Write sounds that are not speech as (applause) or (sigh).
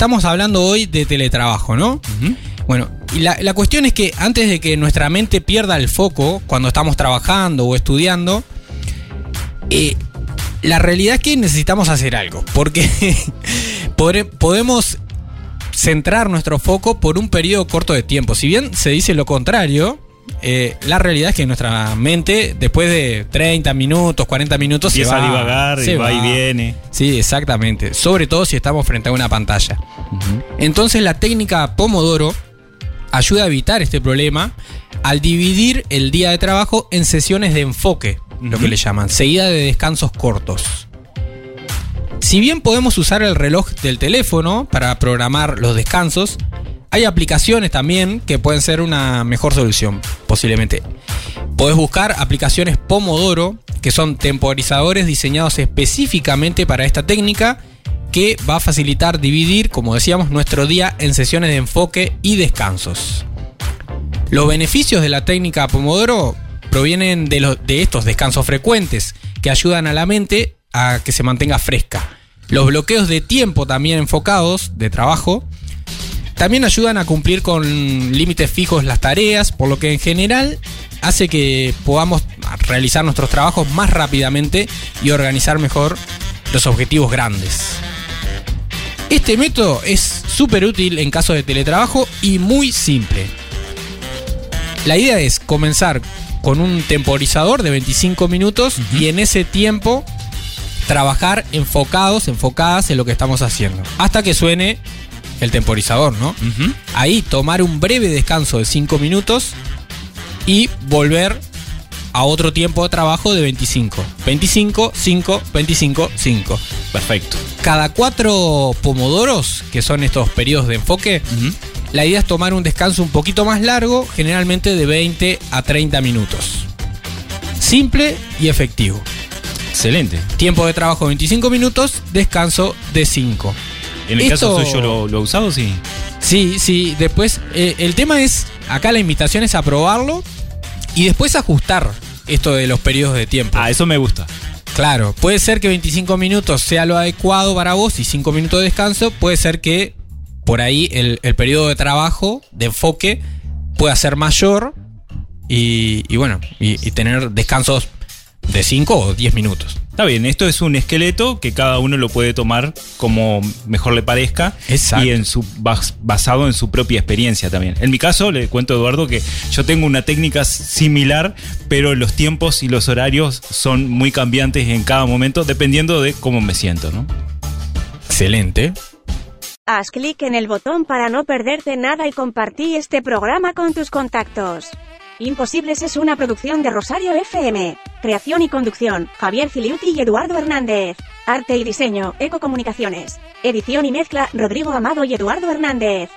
estamos hablando hoy de teletrabajo, ¿no? Bueno, y la, la cuestión es que antes de que nuestra mente pierda el foco cuando estamos trabajando o estudiando, eh, la realidad es que necesitamos hacer algo, porque (laughs) podemos centrar nuestro foco por un periodo corto de tiempo. Si bien se dice lo contrario, eh, la realidad es que nuestra mente, después de 30 minutos, 40 minutos, se va, a divagar, se y va y viene. Sí, exactamente. Sobre todo si estamos frente a una pantalla. Entonces la técnica Pomodoro ayuda a evitar este problema al dividir el día de trabajo en sesiones de enfoque, lo que le llaman, seguida de descansos cortos. Si bien podemos usar el reloj del teléfono para programar los descansos, hay aplicaciones también que pueden ser una mejor solución, posiblemente. Podés buscar aplicaciones Pomodoro, que son temporizadores diseñados específicamente para esta técnica, que va a facilitar dividir, como decíamos, nuestro día en sesiones de enfoque y descansos. Los beneficios de la técnica Pomodoro provienen de, los- de estos descansos frecuentes que ayudan a la mente a que se mantenga fresca. Los bloqueos de tiempo también enfocados de trabajo también ayudan a cumplir con límites fijos las tareas, por lo que en general hace que podamos realizar nuestros trabajos más rápidamente y organizar mejor los objetivos grandes. Este método es súper útil en caso de teletrabajo y muy simple. La idea es comenzar con un temporizador de 25 minutos y en ese tiempo trabajar enfocados, enfocadas en lo que estamos haciendo. Hasta que suene el temporizador, ¿no? Ahí tomar un breve descanso de 5 minutos y volver a otro tiempo de trabajo de 25. 25, 5, 25, 5. Perfecto. Cada cuatro pomodoros, que son estos periodos de enfoque, la idea es tomar un descanso un poquito más largo, generalmente de 20 a 30 minutos. Simple y efectivo. Excelente. Tiempo de trabajo 25 minutos, descanso de 5. En el caso suyo lo, lo ha usado, sí. Sí, sí, después eh, el tema es, acá la invitación es a probarlo y después ajustar esto de los periodos de tiempo. Ah, eso me gusta. Claro, puede ser que 25 minutos sea lo adecuado para vos y 5 minutos de descanso, puede ser que por ahí el, el periodo de trabajo, de enfoque, pueda ser mayor y, y bueno, y, y tener descansos de 5 o 10 minutos. Está bien, esto es un esqueleto que cada uno lo puede tomar como mejor le parezca Exacto. y en su bas- basado en su propia experiencia también. En mi caso, le cuento a Eduardo que yo tengo una técnica similar, pero los tiempos y los horarios son muy cambiantes en cada momento dependiendo de cómo me siento, ¿no? Excelente. Haz clic en el botón para no perderte nada y compartí este programa con tus contactos. Imposibles es una producción de Rosario FM. Creación y conducción, Javier Filiuti y Eduardo Hernández. Arte y diseño, Ecocomunicaciones. Edición y mezcla, Rodrigo Amado y Eduardo Hernández.